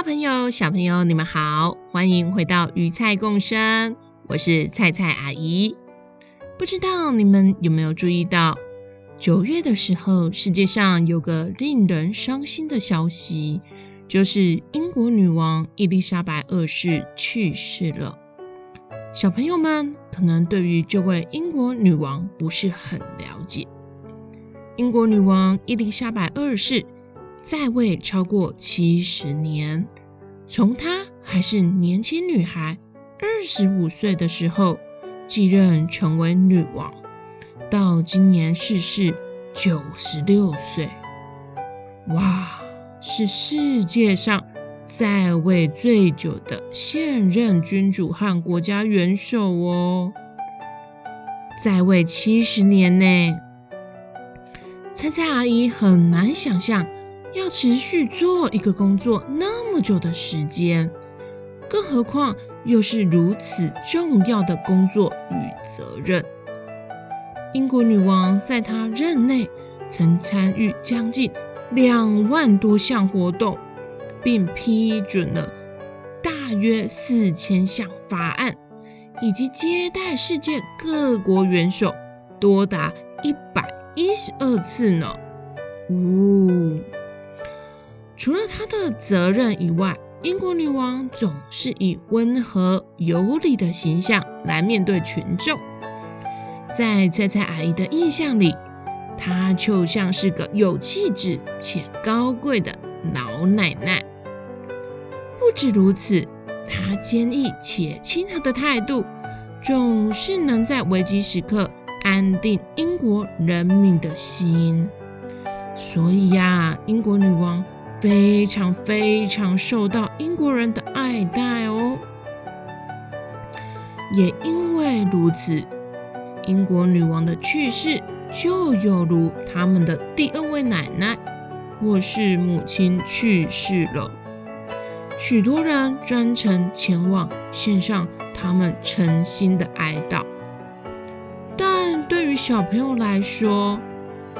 大朋友、小朋友，你们好，欢迎回到鱼菜共生，我是菜菜阿姨。不知道你们有没有注意到，九月的时候，世界上有个令人伤心的消息，就是英国女王伊丽莎白二世去世了。小朋友们可能对于这位英国女王不是很了解。英国女王伊丽莎白二世在位超过七十年，从她还是年轻女孩，二十五岁的时候继任成为女王，到今年逝世九十六岁。哇，是世界上在位最久的现任君主和国家元首哦，在位七十年呢。菜菜阿姨很难想象要持续做一个工作那么久的时间，更何况又是如此重要的工作与责任。英国女王在她任内曾参与将近两万多项活动。并批准了大约四千项法案，以及接待世界各国元首多达一百一十二次呢。呜，除了她的责任以外，英国女王总是以温和有礼的形象来面对群众。在菜菜阿姨的印象里，她就像是个有气质且高贵的老奶奶。不止如此，她坚毅且亲和的态度，总是能在危机时刻安定英国人民的心。所以呀，英国女王非常非常受到英国人的爱戴哦。也因为如此，英国女王的去世就犹如他们的第二位奶奶或是母亲去世了。许多人专程前往献上他们诚心的哀悼，但对于小朋友来说，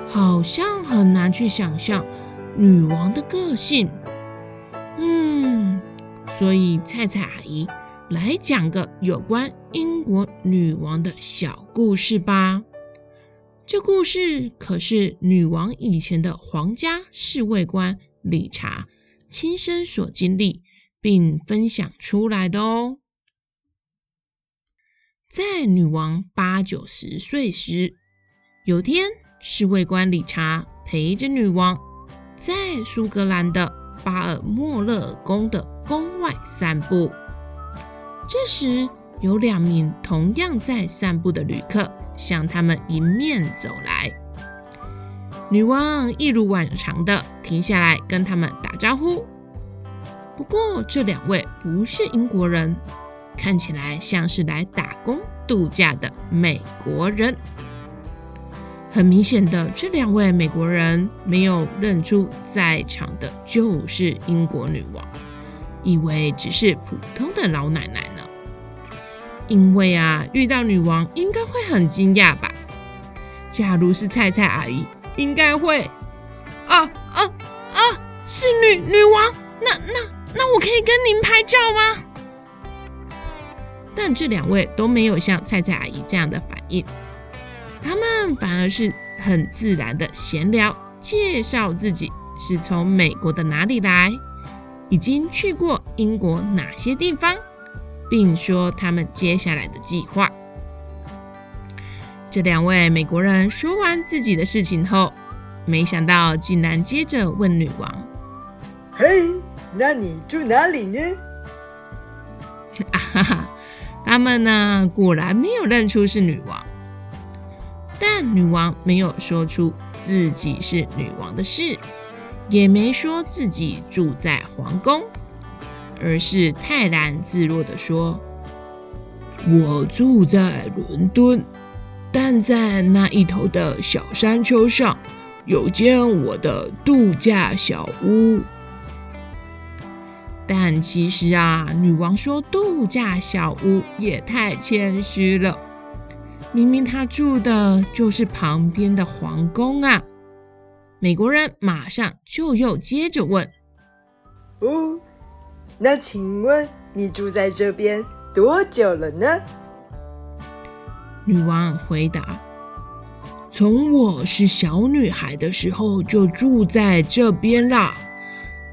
好像很难去想象女王的个性。嗯，所以菜菜阿姨来讲个有关英国女王的小故事吧。这故事可是女王以前的皇家侍卫官理查亲身所经历。并分享出来的哦。在女王八九十岁时，有天侍卫官理查陪着女王在苏格兰的巴尔莫勒尔宫的宫外散步。这时，有两名同样在散步的旅客向他们迎面走来。女王一如往常的停下来跟他们打招呼。不过，这两位不是英国人，看起来像是来打工度假的美国人。很明显的，这两位美国人没有认出在场的就是英国女王，以为只是普通的老奶奶呢。因为啊，遇到女王应该会很惊讶吧？假如是菜菜阿姨，应该会啊啊啊！是女女王，那那。那我可以跟您拍照吗？但这两位都没有像菜菜阿姨这样的反应，他们反而是很自然的闲聊，介绍自己是从美国的哪里来，已经去过英国哪些地方，并说他们接下来的计划。这两位美国人说完自己的事情后，没想到竟然接着问女王：“嘿。”那你住哪里呢？啊哈哈，他们呢，果然没有认出是女王，但女王没有说出自己是女王的事，也没说自己住在皇宫，而是泰然自若地说：“我住在伦敦，但在那一头的小山丘上，有间我的度假小屋。”但其实啊，女王说度假小屋也太谦虚了。明明他住的就是旁边的皇宫啊！美国人马上就又接着问：“哦，那请问你住在这边多久了呢？”女王回答：“从我是小女孩的时候就住在这边啦。”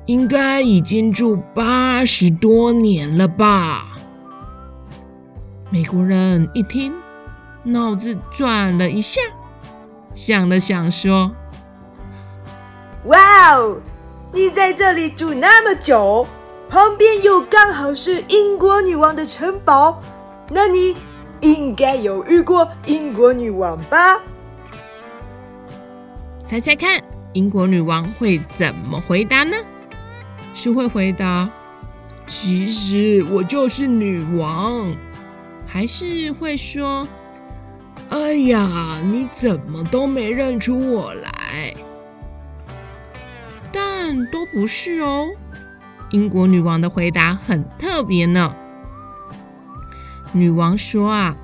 应该已经住八十多年了吧？美国人一听，脑子转了一下，想了想说：“哇哦，你在这里住那么久，旁边又刚好是英国女王的城堡，那你应该有遇过英国女王吧？”猜猜看，英国女王会怎么回答呢？是会回答，其实我就是女王，还是会说，哎呀，你怎么都没认出我来？但都不是哦。英国女王的回答很特别呢。女王说啊，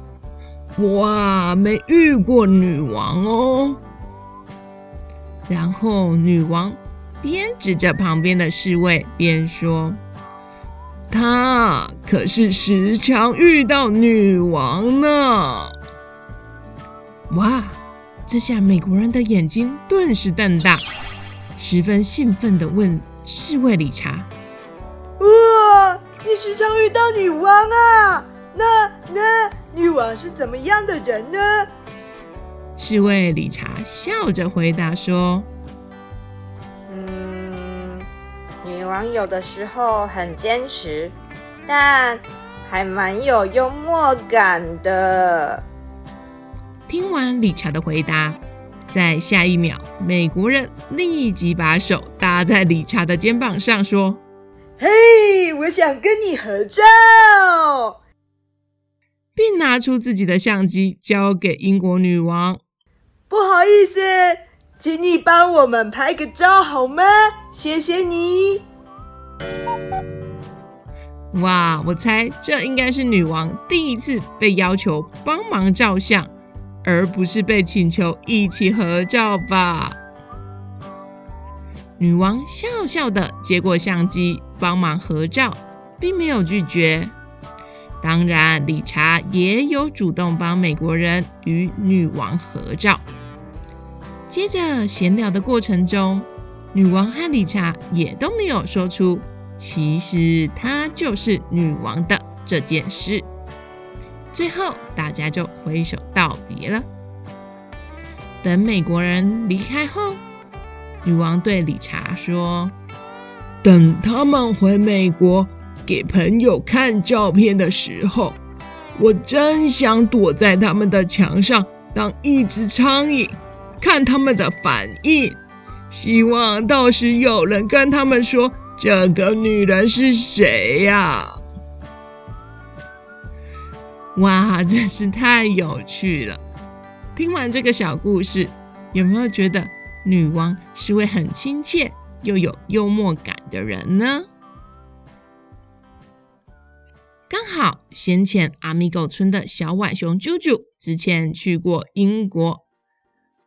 我没遇过女王哦。然后女王。边指着旁边的侍卫边说：“他可是时常遇到女王呢。”哇！这下美国人的眼睛顿时瞪大，十分兴奋地问侍卫理查：“哇，你时常遇到女王啊？那那女王是怎么样的人呢？”侍卫理查笑着回答说。嗯女王有的时候很坚持，但还蛮有幽默感的。听完理查的回答，在下一秒，美国人立即把手搭在理查的肩膀上，说：“嘿，我想跟你合照。”并拿出自己的相机交给英国女王。不好意思，请你帮我们拍个照好吗？谢谢你。哇，我猜这应该是女王第一次被要求帮忙照相，而不是被请求一起合照吧？女王笑笑的接过相机，帮忙合照，并没有拒绝。当然，理查也有主动帮美国人与女王合照。接着闲聊的过程中，女王和理查也都没有说出。其实她就是女王的这件事。最后，大家就挥手道别了。等美国人离开后，女王对理查说：“等他们回美国给朋友看照片的时候，我真想躲在他们的墙上当一只苍蝇，看他们的反应。希望到时有人跟他们说。”这个女人是谁呀？哇，真是太有趣了！听完这个小故事，有没有觉得女王是位很亲切又有幽默感的人呢？刚好先前阿米狗村的小浣熊啾啾之前去过英国，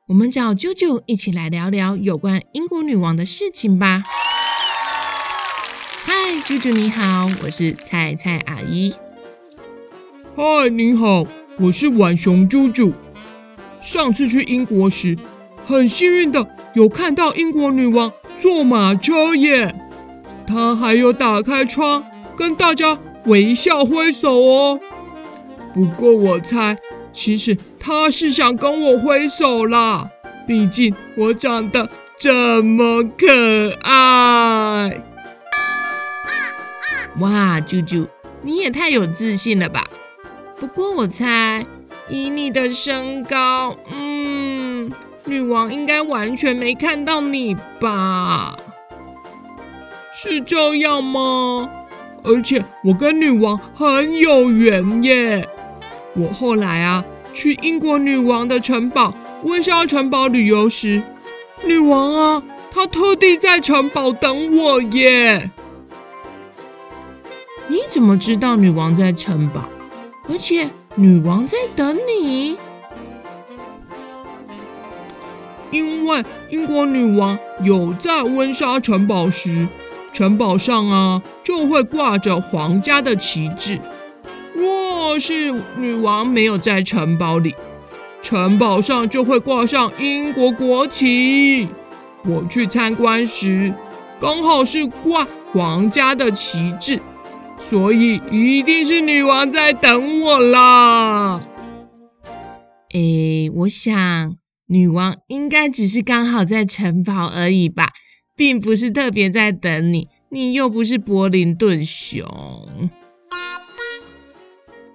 我们找啾啾一起来聊聊有关英国女王的事情吧。嗨，啾啾你好，我是菜菜阿姨。嗨，你好，我是浣熊啾啾。上次去英国时，很幸运的有看到英国女王坐马车耶。她还有打开窗跟大家微笑挥手哦。不过我猜，其实她是想跟我挥手啦，毕竟我长得这么可爱。哇，啾啾，你也太有自信了吧！不过我猜，以你的身高，嗯，女王应该完全没看到你吧？是这样吗？而且我跟女王很有缘耶。我后来啊，去英国女王的城堡温莎城堡旅游时，女王啊，她特地在城堡等我耶。你怎么知道女王在城堡？而且女王在等你？因为英国女王有在温莎城堡时，城堡上啊就会挂着皇家的旗帜。若是女王没有在城堡里，城堡上就会挂上英国国旗。我去参观时，刚好是挂皇家的旗帜，所以一定是女王在等我啦。诶，我想。女王应该只是刚好在城堡而已吧，并不是特别在等你。你又不是柏林顿熊。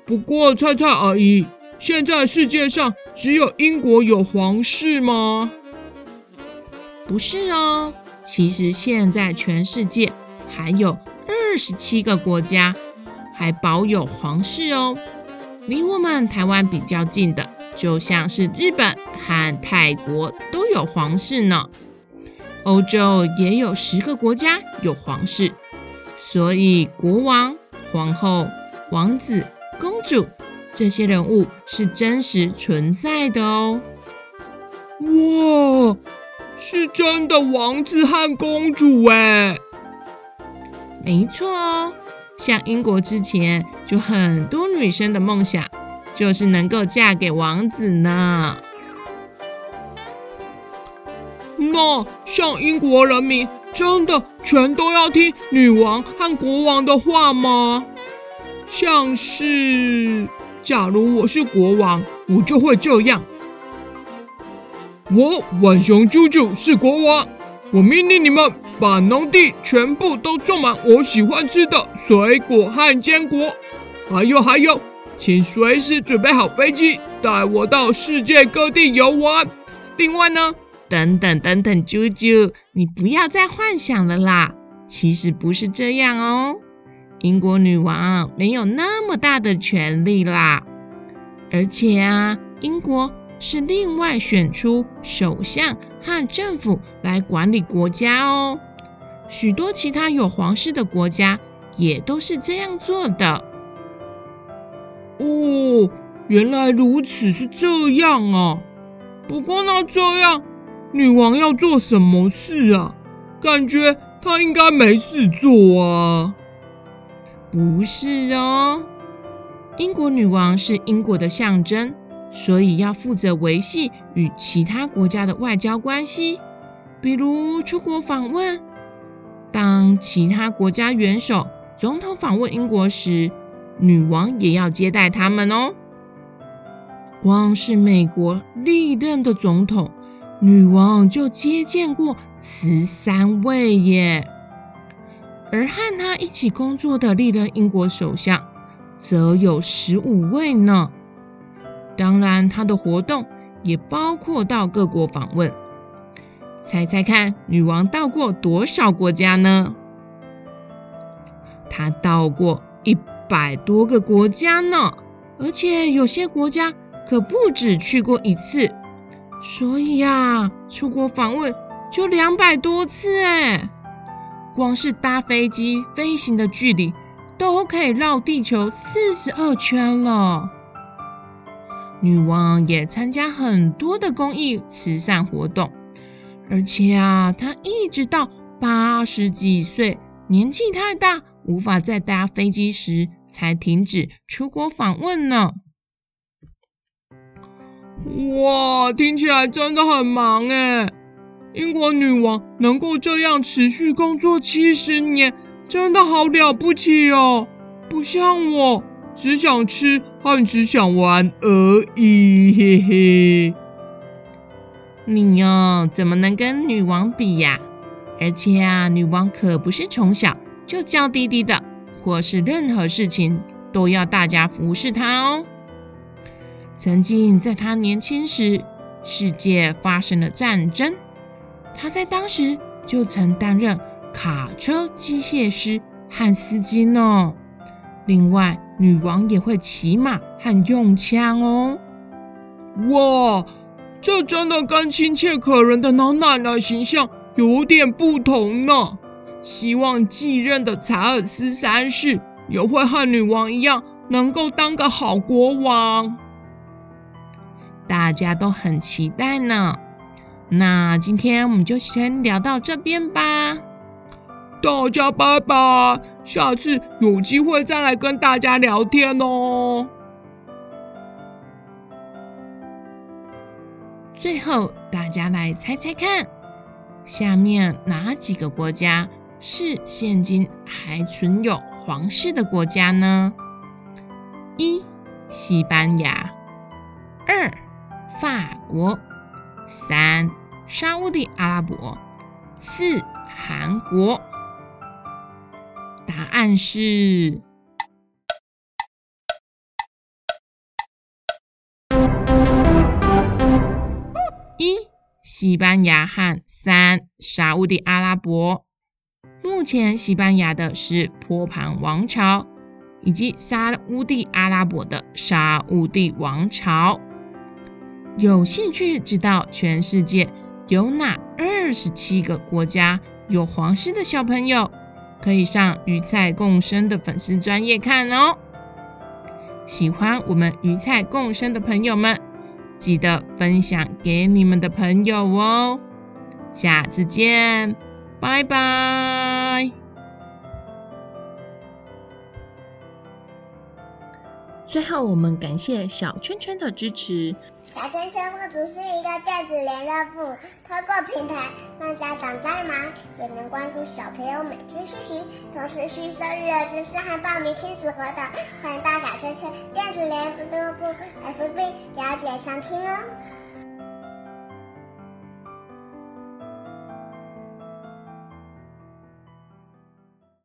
不过，菜菜阿姨，现在世界上只有英国有皇室吗？不是哦，其实现在全世界还有二十七个国家还保有皇室哦。离我们台湾比较近的，就像是日本和泰国都有皇室呢。欧洲也有十个国家有皇室，所以国王、皇后、王子、公主这些人物是真实存在的哦。哇，是真的王子和公主哎！没错哦。像英国之前就很多女生的梦想，就是能够嫁给王子呢。那像英国人民真的全都要听女王和国王的话吗？像是，假如我是国王，我就会这样。我浣熊猪猪是国王。我命令你们把农地全部都种满我喜欢吃的水果和坚果，还有还有，请随时准备好飞机，带我到世界各地游玩。另外呢，等等等等，啾啾，你不要再幻想了啦，其实不是这样哦。英国女王没有那么大的权力啦，而且啊，英国是另外选出首相。和政府来管理国家哦，许多其他有皇室的国家也都是这样做的。哦，原来如此，是这样啊。不过那这样，女王要做什么事啊？感觉她应该没事做啊。不是哦，英国女王是英国的象征。所以要负责维系与其他国家的外交关系，比如出国访问。当其他国家元首、总统访问英国时，女王也要接待他们哦。光是美国历任的总统，女王就接见过十三位耶。而和她一起工作的历任英国首相，则有十五位呢。当然，她的活动也包括到各国访问。猜猜看，女王到过多少国家呢？她到过一百多个国家呢，而且有些国家可不止去过一次。所以呀，出国访问就两百多次哎！光是搭飞机飞行的距离，都可以绕地球四十二圈了。女王也参加很多的公益慈善活动，而且啊，她一直到八十几岁，年纪太大，无法再搭飞机时，才停止出国访问呢。哇，听起来真的很忙诶！英国女王能够这样持续工作七十年，真的好了不起哦，不像我。只想吃和只想玩而已，嘿嘿。你哦，怎么能跟女王比呀？而且啊，女王可不是从小就娇滴滴的，或是任何事情都要大家服侍她哦。曾经在她年轻时，世界发生了战争，她在当时就曾担任卡车机械师和司机呢。另外，女王也会骑马和用枪哦。哇，这真的跟亲切可人的老奶奶形象有点不同呢。希望继任的查尔斯三世也会和女王一样，能够当个好国王。大家都很期待呢。那今天我们就先聊到这边吧。大家拜拜，下次有机会再来跟大家聊天哦。最后，大家来猜猜看，下面哪几个国家是现今还存有皇室的国家呢？一、西班牙；二、法国；三、沙乌地阿拉伯；四、韩国。答案是。西班牙和三沙乌地阿拉伯，目前西班牙的是波旁王朝，以及沙乌地阿拉伯的沙乌地王朝。有兴趣知道全世界有哪二十七个国家有皇室的小朋友，可以上鱼菜共生的粉丝专业看哦。喜欢我们鱼菜共生的朋友们。记得分享给你们的朋友哦，下次见，拜拜。最后，我们感谢小圈圈的支持。小圈圈不只是一个电子联络簿，通过平台让家长再忙也能关注小朋友每天学习，同时吸收育儿知识和报名亲子活动。欢迎到小圈圈电子联络簿 FB 了解详情哦。